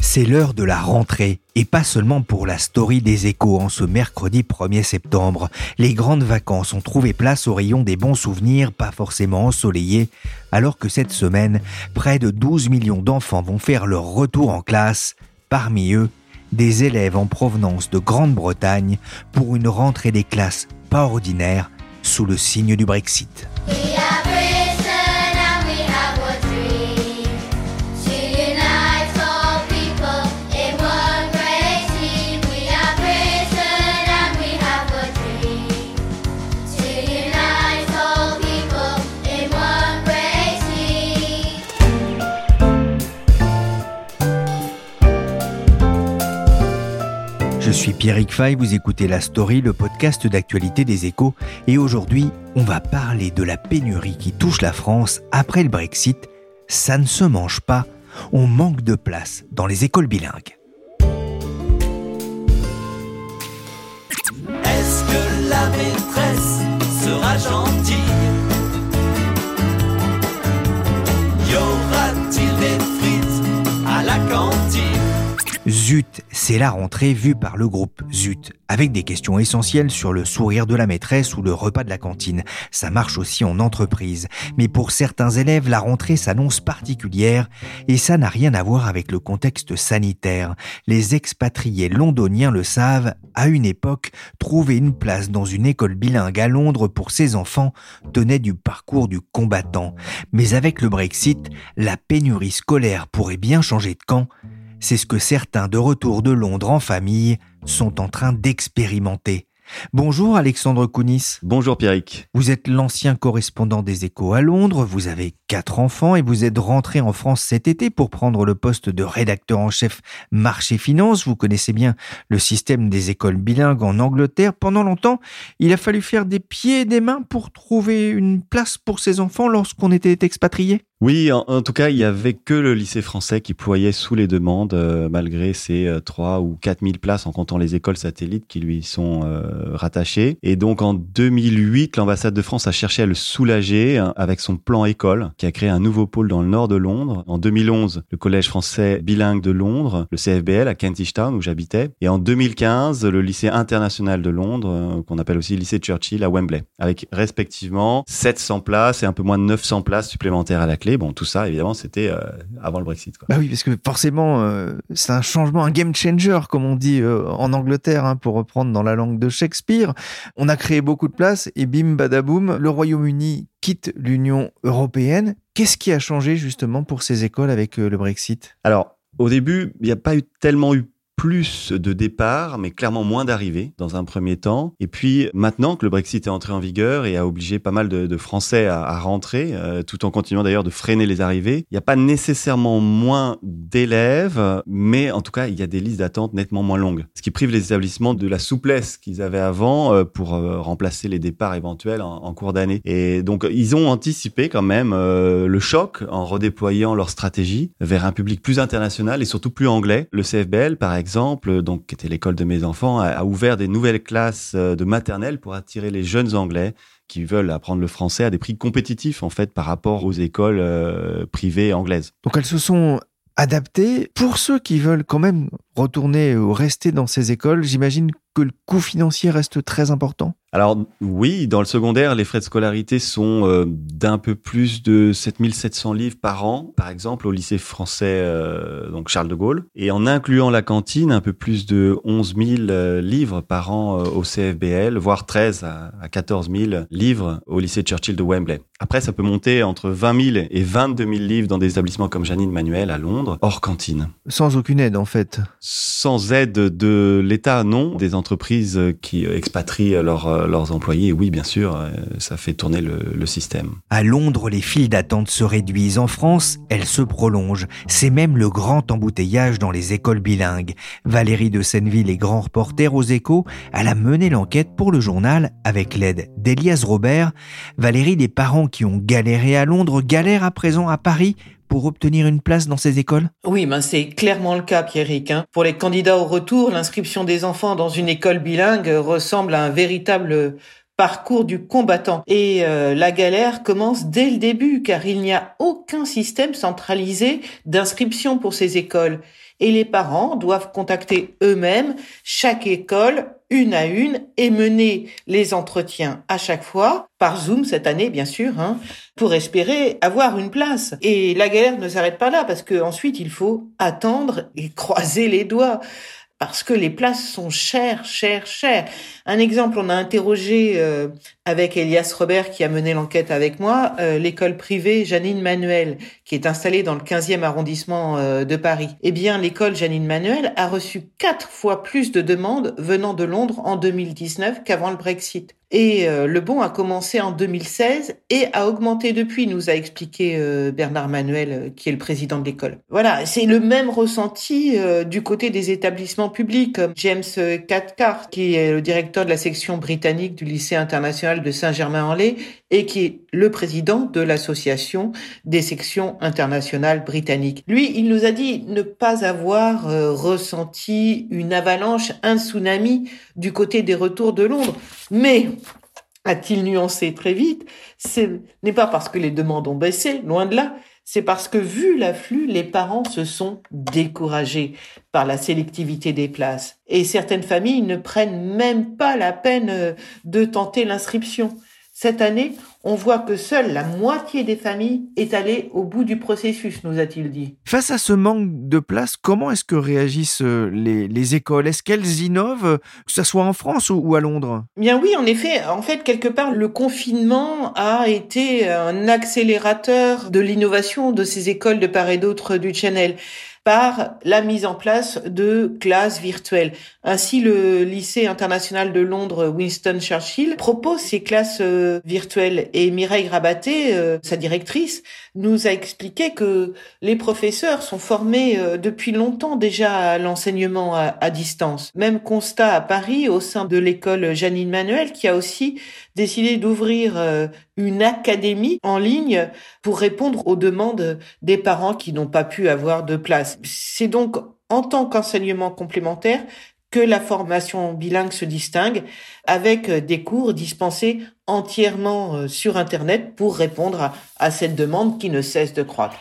C'est l'heure de la rentrée, et pas seulement pour la story des échos en ce mercredi 1er septembre. Les grandes vacances ont trouvé place au rayon des bons souvenirs, pas forcément ensoleillés, alors que cette semaine, près de 12 millions d'enfants vont faire leur retour en classe. Parmi eux, des élèves en provenance de Grande-Bretagne pour une rentrée des classes pas ordinaire sous le signe du Brexit. Pierrick Fay, vous écoutez La Story, le podcast d'actualité des échos, et aujourd'hui, on va parler de la pénurie qui touche la France après le Brexit. Ça ne se mange pas, on manque de place dans les écoles bilingues. Est-ce que la maîtresse Zut, c'est la rentrée vue par le groupe Zut, avec des questions essentielles sur le sourire de la maîtresse ou le repas de la cantine. Ça marche aussi en entreprise. Mais pour certains élèves, la rentrée s'annonce particulière et ça n'a rien à voir avec le contexte sanitaire. Les expatriés londoniens le savent, à une époque, trouver une place dans une école bilingue à Londres pour ses enfants tenait du parcours du combattant. Mais avec le Brexit, la pénurie scolaire pourrait bien changer de camp c'est ce que certains de retour de Londres en famille sont en train d'expérimenter. Bonjour Alexandre Kounis. Bonjour Pierrick. Vous êtes l'ancien correspondant des échos à Londres, vous avez quatre enfants et vous êtes rentré en France cet été pour prendre le poste de rédacteur en chef marché finance. Vous connaissez bien le système des écoles bilingues en Angleterre. Pendant longtemps, il a fallu faire des pieds et des mains pour trouver une place pour ses enfants lorsqu'on était expatrié. Oui, en, tout cas, il y avait que le lycée français qui ployait sous les demandes, euh, malgré ses euh, 3 ou 4 000 places en comptant les écoles satellites qui lui sont euh, rattachées. Et donc, en 2008, l'ambassade de France a cherché à le soulager hein, avec son plan école, qui a créé un nouveau pôle dans le nord de Londres. En 2011, le collège français bilingue de Londres, le CFBL à Kentish Town, où j'habitais. Et en 2015, le lycée international de Londres, euh, qu'on appelle aussi lycée Churchill à Wembley, avec respectivement 700 places et un peu moins de 900 places supplémentaires à la clé. Bon, tout ça, évidemment, c'était euh, avant le Brexit. Quoi. Bah oui, parce que forcément, euh, c'est un changement, un game changer, comme on dit euh, en Angleterre, hein, pour reprendre dans la langue de Shakespeare. On a créé beaucoup de places et bim, badaboum, le Royaume-Uni quitte l'Union européenne. Qu'est-ce qui a changé justement pour ces écoles avec le Brexit? Alors, au début, il n'y a pas eu tellement eu plus de départs, mais clairement moins d'arrivées dans un premier temps. Et puis maintenant que le Brexit est entré en vigueur et a obligé pas mal de, de Français à, à rentrer, euh, tout en continuant d'ailleurs de freiner les arrivées, il n'y a pas nécessairement moins d'élèves, mais en tout cas il y a des listes d'attente nettement moins longues, ce qui prive les établissements de la souplesse qu'ils avaient avant euh, pour euh, remplacer les départs éventuels en, en cours d'année. Et donc ils ont anticipé quand même euh, le choc en redéployant leur stratégie vers un public plus international et surtout plus anglais. Le CFBL par exemple exemple, donc qui était l'école de mes enfants, a, ouvert des nouvelles classes euh, de maternelle pour attirer les jeunes Anglais qui veulent apprendre le français à des prix compétitifs en fait par rapport aux écoles euh, privées anglaises. Donc elles se sont adaptées pour ceux qui veulent quand même retourner ou rester dans ces écoles. J'imagine que le coût financier reste très important. Alors oui, dans le secondaire, les frais de scolarité sont euh, d'un peu plus de 7700 livres par an, par exemple au lycée français euh, donc Charles de Gaulle, et en incluant la cantine, un peu plus de 11 000 euh, livres par an au CFBL, voire 13 à, à 14 000 livres au lycée Churchill de Wembley. Après, ça peut monter entre 20 000 et 22 000 livres dans des établissements comme Janine Manuel à Londres, hors cantine. Sans aucune aide en fait Sans aide de l'État, non. Des entreprises qui expatrient leurs, employés, oui, bien sûr, ça fait tourner le, le système. À Londres, les files d'attente se réduisent. En France, elles se prolongent. C'est même le grand embouteillage dans les écoles bilingues. Valérie de Senneville est grand reporter aux échos. Elle a mené l'enquête pour le journal avec l'aide d'Elias Robert. Valérie, des parents qui ont galéré à Londres galèrent à présent à Paris obtenir une place dans ces écoles? Oui, ben c'est clairement le cas, Pierrick. Hein. Pour les candidats au retour, l'inscription des enfants dans une école bilingue ressemble à un véritable parcours du combattant. Et euh, la galère commence dès le début, car il n'y a aucun système centralisé d'inscription pour ces écoles. Et les parents doivent contacter eux-mêmes chaque école une à une et mener les entretiens à chaque fois, par Zoom cette année bien sûr, hein, pour espérer avoir une place. Et la galère ne s'arrête pas là parce que ensuite il faut attendre et croiser les doigts parce que les places sont chères, chères, chères. Un exemple, on a interrogé euh, avec Elias Robert qui a mené l'enquête avec moi, euh, l'école privée Janine Manuel qui est installée dans le 15e arrondissement euh, de Paris. Eh bien, l'école Janine Manuel a reçu quatre fois plus de demandes venant de Londres en 2019 qu'avant le Brexit. Et le bon a commencé en 2016 et a augmenté depuis, nous a expliqué Bernard Manuel, qui est le président de l'école. Voilà, c'est le même ressenti du côté des établissements publics, James Cathcart, qui est le directeur de la section britannique du lycée international de Saint-Germain-en-Laye et qui est le président de l'association des sections internationales britanniques. Lui, il nous a dit ne pas avoir euh, ressenti une avalanche, un tsunami du côté des retours de Londres. Mais a-t-il nuancé très vite, ce n'est pas parce que les demandes ont baissé, loin de là, c'est parce que vu l'afflux, les parents se sont découragés par la sélectivité des places. Et certaines familles ne prennent même pas la peine euh, de tenter l'inscription. Cette année, on voit que seule la moitié des familles est allée au bout du processus, nous a-t-il dit. Face à ce manque de place, comment est-ce que réagissent euh, les, écoles? Est-ce qu'elles innovent, que ce soit en France ou, à Londres? Bien oui, en effet. En fait, quelque part, le confinement a été un accélérateur de l'innovation de ces écoles de part et d'autre du Channel par la mise en place de classes virtuelles. Ainsi, le lycée international de Londres Winston Churchill propose ces classes euh, virtuelles et Mireille Rabaté, euh, sa directrice, nous a expliqué que les professeurs sont formés euh, depuis longtemps déjà à l'enseignement à, distance. Même constat à Paris au sein de l'école Janine Manuel qui a aussi décidé d'ouvrir une académie en ligne pour répondre aux demandes des parents qui n'ont pas pu avoir de place. C'est donc en tant qu'enseignement complémentaire que la formation bilingue se distingue avec des cours dispensés entièrement euh, sur Internet pour répondre à, cette demande qui ne cesse de croître.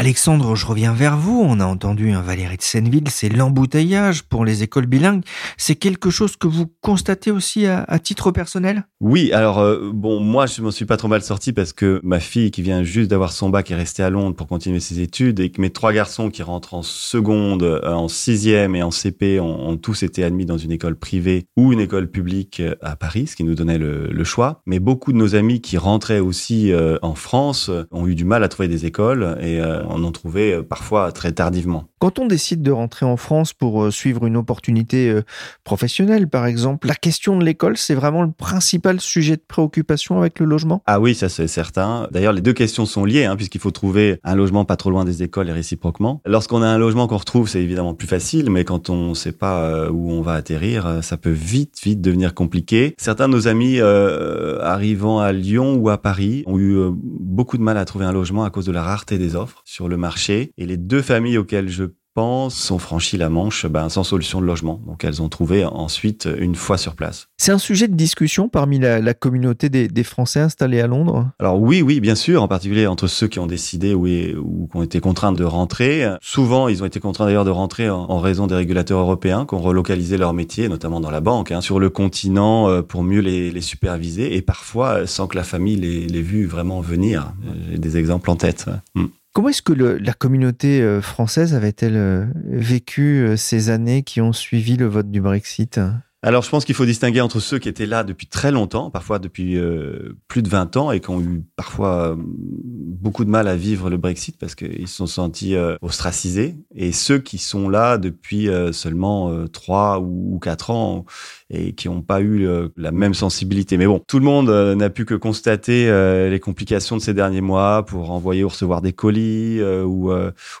Alexandre, je reviens vers vous. On a entendu un Valérie de Senneville, c'est l'embouteillage pour les écoles bilingues. C'est quelque chose que vous constatez aussi à, titre personnel? Oui, alors euh, bon, moi je m'en suis pas trop mal sorti parce que ma fille qui vient juste d'avoir son bac est restée à Londres pour continuer ses études et que mes trois garçons qui rentrent en seconde, euh, en sixième et en CP ont, tous été admis dans une école privée ou une école publique euh, à Paris, ce qui nous donnait le, choix. Mais beaucoup de nos amis qui rentraient aussi en France ont eu du mal à trouver des écoles et en trouvait euh, parfois très tardivement. Quand on décide de rentrer en France pour euh, suivre une opportunité euh, professionnelle, par exemple, la question de l'école, c'est vraiment le principal sujet de préoccupation avec le logement? Ah oui, ça c'est certain. D'ailleurs, les deux questions sont liées, hein, puisqu'il faut trouver un logement pas trop loin des écoles et réciproquement. Lorsqu'on a un logement qu'on retrouve, c'est évidemment plus facile, mais quand on ne sait pas où on va atterrir, ça peut vite, vite devenir compliqué. Certains de nos amis arrivant à Lyon ou à Paris ont eu beaucoup de mal à trouver un logement à cause de la rareté des offres sur le marché. Et les deux familles auxquelles je pense ont franchi la Manche ben, sans solution de logement. Donc elles ont trouvé ensuite une fois sur place. C'est un sujet de discussion parmi la, communauté des, Français installés à Londres? Alors oui, oui, bien sûr, en particulier entre ceux qui ont décidé ou, ou qui ont été contraints de rentrer. Souvent, ils ont été contraints d'ailleurs de rentrer en, raison des régulateurs européens qui ont relocalisé leur métier, notamment dans la banque, hein, sur le continent euh, pour mieux les, superviser et parfois sans que la famille les, les vue vraiment venir. J'ai des exemples en tête. Hmm. Comment est-ce que la communauté euh, française avait-elle euh, vécu euh, ces années qui ont suivi le vote du Brexit? Alors, je pense qu'il faut distinguer entre ceux qui étaient là depuis très longtemps, parfois depuis euh, plus de 20 ans, et qui ont eu parfois euh, beaucoup de mal à vivre le Brexit parce qu'ils se sont sentis euh, ostracisés, et ceux qui sont là depuis seulement 3 ou 4 ans et qui n'ont pas eu la même sensibilité. Mais bon, tout le monde n'a pu que constater les complications de ces derniers mois pour envoyer ou recevoir des colis ou,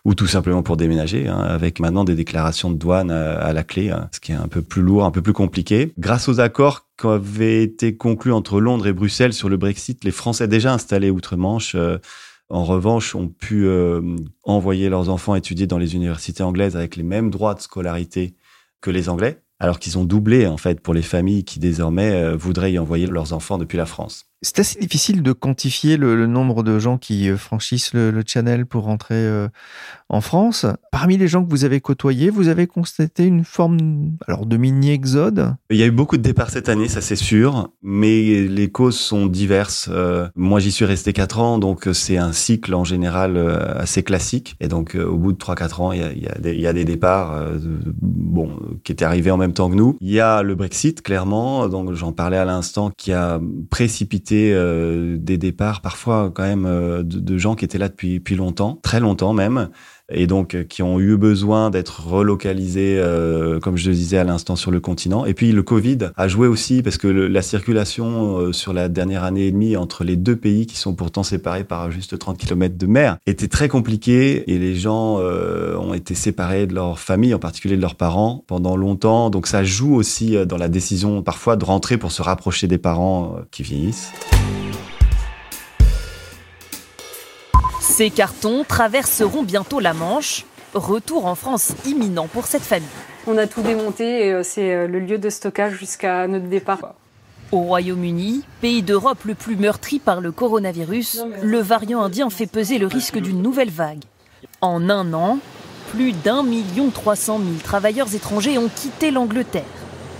ou tout simplement pour déménager, hein, avec maintenant des déclarations de douane à, la clé, hein, ce qui est un peu plus lourd, un peu plus compliqué Grâce aux accords qui avaient été conclus entre Londres et Bruxelles sur le Brexit, les Français déjà installés outre-Manche, euh, en revanche, ont pu euh, envoyer leurs enfants étudier dans les universités anglaises avec les mêmes droits de scolarité que les Anglais, alors qu'ils ont doublé en fait pour les familles qui désormais euh, voudraient y envoyer leurs enfants depuis la France. C'est assez difficile de quantifier le, nombre de gens qui franchissent le, channel pour rentrer en France. Parmi les gens que vous avez côtoyés, vous avez constaté une forme alors de mini-exode? Il y a eu beaucoup de départs cette année, ça c'est sûr, mais les causes sont diverses. Euh, moi j'y suis resté 4 ans, donc c'est un cycle en général euh, assez classique. Et donc euh, au bout de 3-4 ans, il y a, des, y a des départs bon, qui étaient arrivés en même temps que nous. Il y a le Brexit, clairement, donc j'en parlais à l'instant, qui a précipité des départs parfois quand même de, de gens qui étaient là depuis, depuis longtemps, très longtemps même et donc euh, qui ont eu besoin d'être relocalisés, euh, comme je le disais à l'instant, sur le continent. Et puis le Covid a joué aussi parce que la circulation euh, sur la dernière année et demie entre les deux pays qui sont pourtant séparés par juste 30 km de mer était très compliquée et les gens ont été séparés de leur famille, en particulier de leurs parents, pendant longtemps. Donc ça joue aussi dans la décision parfois de rentrer pour se rapprocher des parents qui vieillissent. Ces cartons traverseront bientôt la Manche. Retour en France imminent pour cette famille. On a tout démonté et euh, c'est euh, le lieu de stockage jusqu'à notre départ. Au Royaume-Uni, pays d'Europe le plus meurtri par le coronavirus, le variant indien fait peser le risque d'une nouvelle vague. En un an, plus d'un million trois cent mille travailleurs étrangers ont quitté l'Angleterre.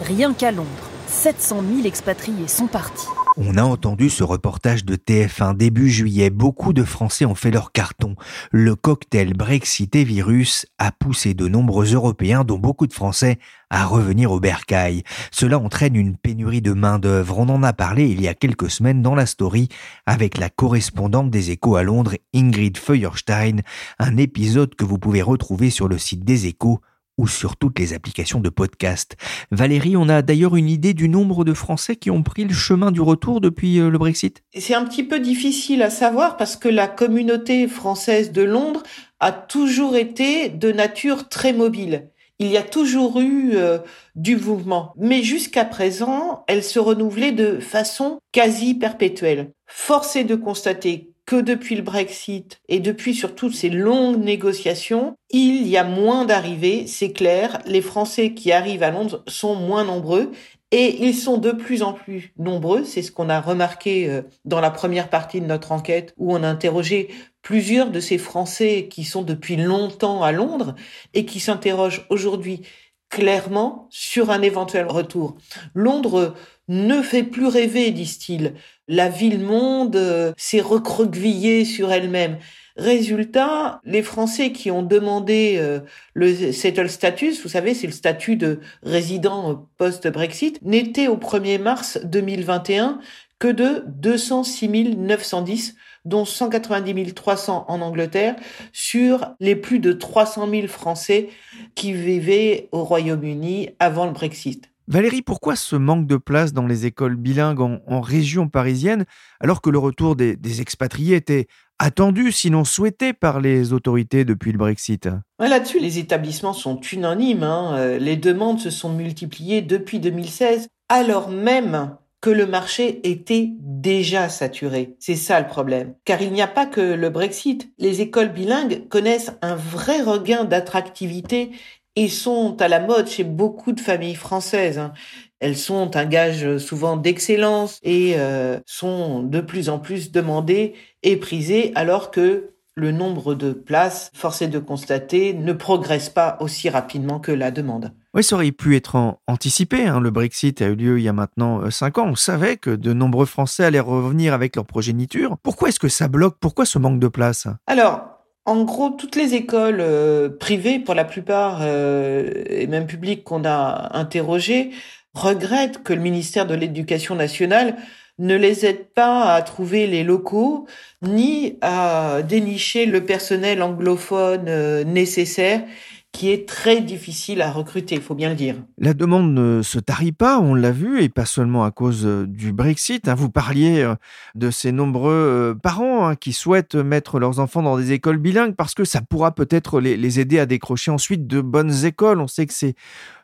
Rien qu'à Londres, 700 000 expatriés sont partis. On a entendu ce reportage de TF1 début juillet. Beaucoup de Français ont fait leur carton. Le cocktail Brexit et virus a poussé de nombreux Européens, dont beaucoup de Français, à revenir au bercail. Cela entraîne une pénurie de main-d'œuvre. On en a parlé il y a quelques semaines dans la story avec la correspondante des échos à Londres, Ingrid Feuerstein. Un épisode que vous pouvez retrouver sur le site des échos ou sur toutes les applications de podcast. Valérie, on a d'ailleurs une idée du nombre de Français qui ont pris le chemin du retour depuis euh, le Brexit? C'est un petit peu difficile à savoir parce que la communauté française de Londres a toujours été de nature très mobile. Il y a toujours eu euh, du mouvement, mais jusqu'à présent, elle se renouvelait de façon quasi perpétuelle. Force est de constater que depuis le Brexit et depuis surtout ces longues négociations, il y a moins d'arrivées, c'est clair. Les Français qui arrivent à Londres sont moins nombreux et ils sont de plus en plus nombreux. C'est ce qu'on a remarqué euh, dans la première partie de notre enquête où on a interrogé plusieurs de ces Français qui sont depuis longtemps à Londres et qui s'interrogent aujourd'hui clairement sur un éventuel retour. Londres ne fait plus rêver, disent-ils. La ville-monde euh, s'est recroquevillée sur elle-même. Résultat, les Français qui ont demandé euh, le settle status, vous savez, c'est le statut de résident post-Brexit, n'étaient au 1er mars 2021 que de 206 910 dont 190 300 en Angleterre, sur les plus de 300 000 Français qui vivaient au Royaume-Uni avant le Brexit. Valérie, pourquoi ce manque de place dans les écoles bilingues en, région parisienne, alors que le retour des, expatriés était attendu, sinon souhaité par les autorités depuis le Brexit? Là-dessus, les établissements sont unanimes. Hein. Euh, les demandes se sont multipliées depuis 2016, alors même que le marché était déjà saturé. C'est ça le problème. Car il n'y a pas que le Brexit. Les écoles bilingues connaissent un vrai regain d'attractivité et sont à la mode chez beaucoup de familles françaises. Hein. Elles sont un gage souvent d'excellence et euh, sont de plus en plus demandées et prisées alors que le nombre de places, forcé de constater, ne progresse pas aussi rapidement que la demande. Oui, ça aurait pu être anticipé. Hein. Le Brexit a eu lieu il y a maintenant euh, cinq ans. On savait que de nombreux Français allaient revenir avec leur progéniture. Pourquoi est-ce que ça bloque? Pourquoi ce manque de place? Alors, en gros, toutes les écoles euh, privées, pour la plupart, euh, et même publiques qu'on a interrogées, regrettent que le ministère de l'Éducation nationale ne les aide pas à trouver les locaux ni à dénicher le personnel anglophone euh, nécessaire qui est très difficile à recruter, il faut bien le dire. La demande ne se tarit pas, on l'a vu, et pas seulement à cause euh, du Brexit. Hein. Vous parliez euh, de ces nombreux parents hein, qui souhaitent mettre leurs enfants dans des écoles bilingues parce que ça pourra peut-être les aider à décrocher ensuite de bonnes écoles. On sait que c'est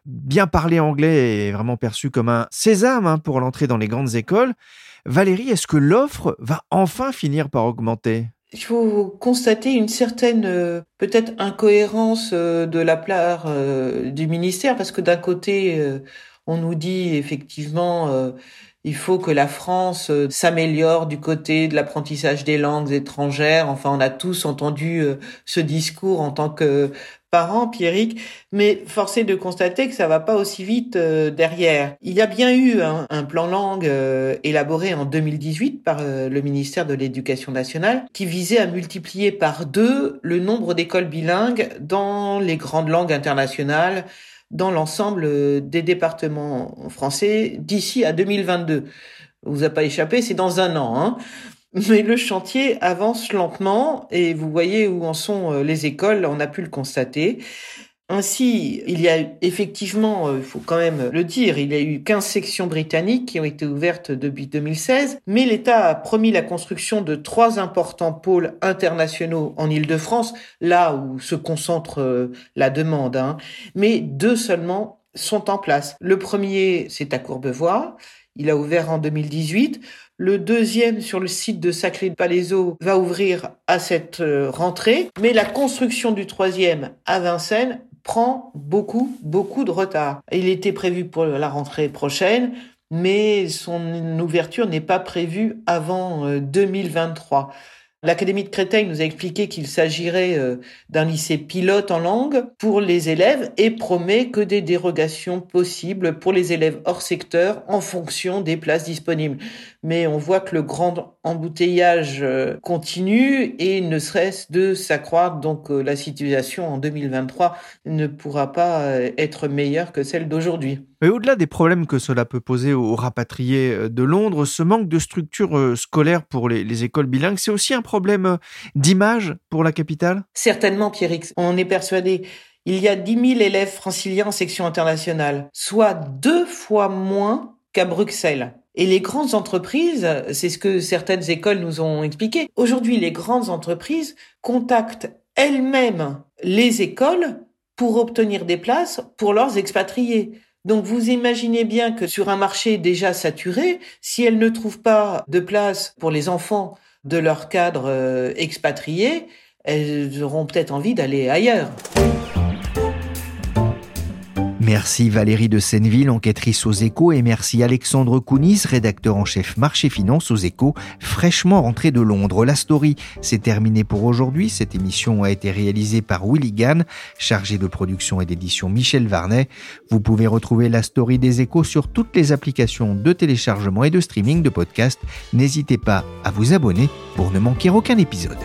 bien parler anglais est vraiment perçu comme un sésame hein, pour l'entrée dans les grandes écoles. Valérie, est-ce que l'offre va enfin finir par augmenter? Il faut constater une certaine euh, peut-être incohérence euh, de la part euh, du ministère parce que d'un côté on nous dit effectivement il faut que la France s'améliore du côté de l'apprentissage des langues étrangères. Enfin, on a tous entendu ce discours en tant que parents, Pierrick, mais forcé de constater que ça va pas aussi vite euh, derrière. Il y a bien eu un, plan langue euh, élaboré en 2018 par euh, le ministère de l'Éducation nationale qui visait à multiplier par deux le nombre d'écoles bilingues dans les grandes langues internationales dans l'ensemble des départements français d'ici à 2022. Vous a pas échappé, c'est dans un an. Hein. Mais le chantier avance lentement et vous voyez où en sont euh, les écoles, on a pu le constater. Ainsi, il y a effectivement, euh, il faut quand même le dire, il y a eu 15 sections britanniques qui ont été ouvertes depuis 2016, mais l'État a promis la construction de trois importants pôles internationaux en Île-de-France, là où se concentre euh, la demande, hein. mais deux seulement sont en place. Le premier, c'est à Courbevoie, il a ouvert en 2018. Le deuxième sur le site de Saclay de Palaiso va ouvrir à cette euh, rentrée, mais la construction du troisième à Vincennes prend beaucoup, beaucoup de retard. Il était prévu pour la rentrée prochaine, mais son ouverture n'est pas prévue avant 2023. L'Académie de Créteil nous a expliqué qu'il s'agirait euh, d'un lycée pilote en langue pour les élèves et promet que des dérogations possibles pour les élèves hors secteur en fonction des places disponibles. Mais on voit que le grand embouteillage euh, continue et ne serait-ce de s'accroître. Donc euh, la situation en 2023 ne pourra pas être meilleure que celle d'aujourd'hui. Mais au-delà des problèmes que cela peut poser aux rapatriés de Londres, ce manque de structures scolaires pour les, écoles bilingues, c'est aussi un problème d'image pour la capitale? Certainement, Pierrick. On est persuadé. Il y a 10 000 élèves franciliens en section internationale, soit deux fois moins qu'à Bruxelles. Et les grandes entreprises, c'est ce que certaines écoles nous ont expliqué, aujourd'hui les grandes entreprises contactent elles-mêmes les écoles pour obtenir des places pour leurs expatriés. Donc vous imaginez bien que sur un marché déjà saturé, si elles ne trouvent pas de place pour les enfants de leur cadre euh, expatrié, elles auront peut-être envie d'aller ailleurs. Merci Valérie de Senneville, enquêtrice aux échos, et merci Alexandre Kounis, rédacteur en chef marché finance aux échos, fraîchement rentré de Londres. La story, c'est terminé pour aujourd'hui. Cette émission a été réalisée par Willy Gann, chargé de production et d'édition Michel Varnet. Vous pouvez retrouver la story des échos sur toutes les applications de téléchargement et de streaming de podcasts. N'hésitez pas à vous abonner pour ne manquer aucun épisode.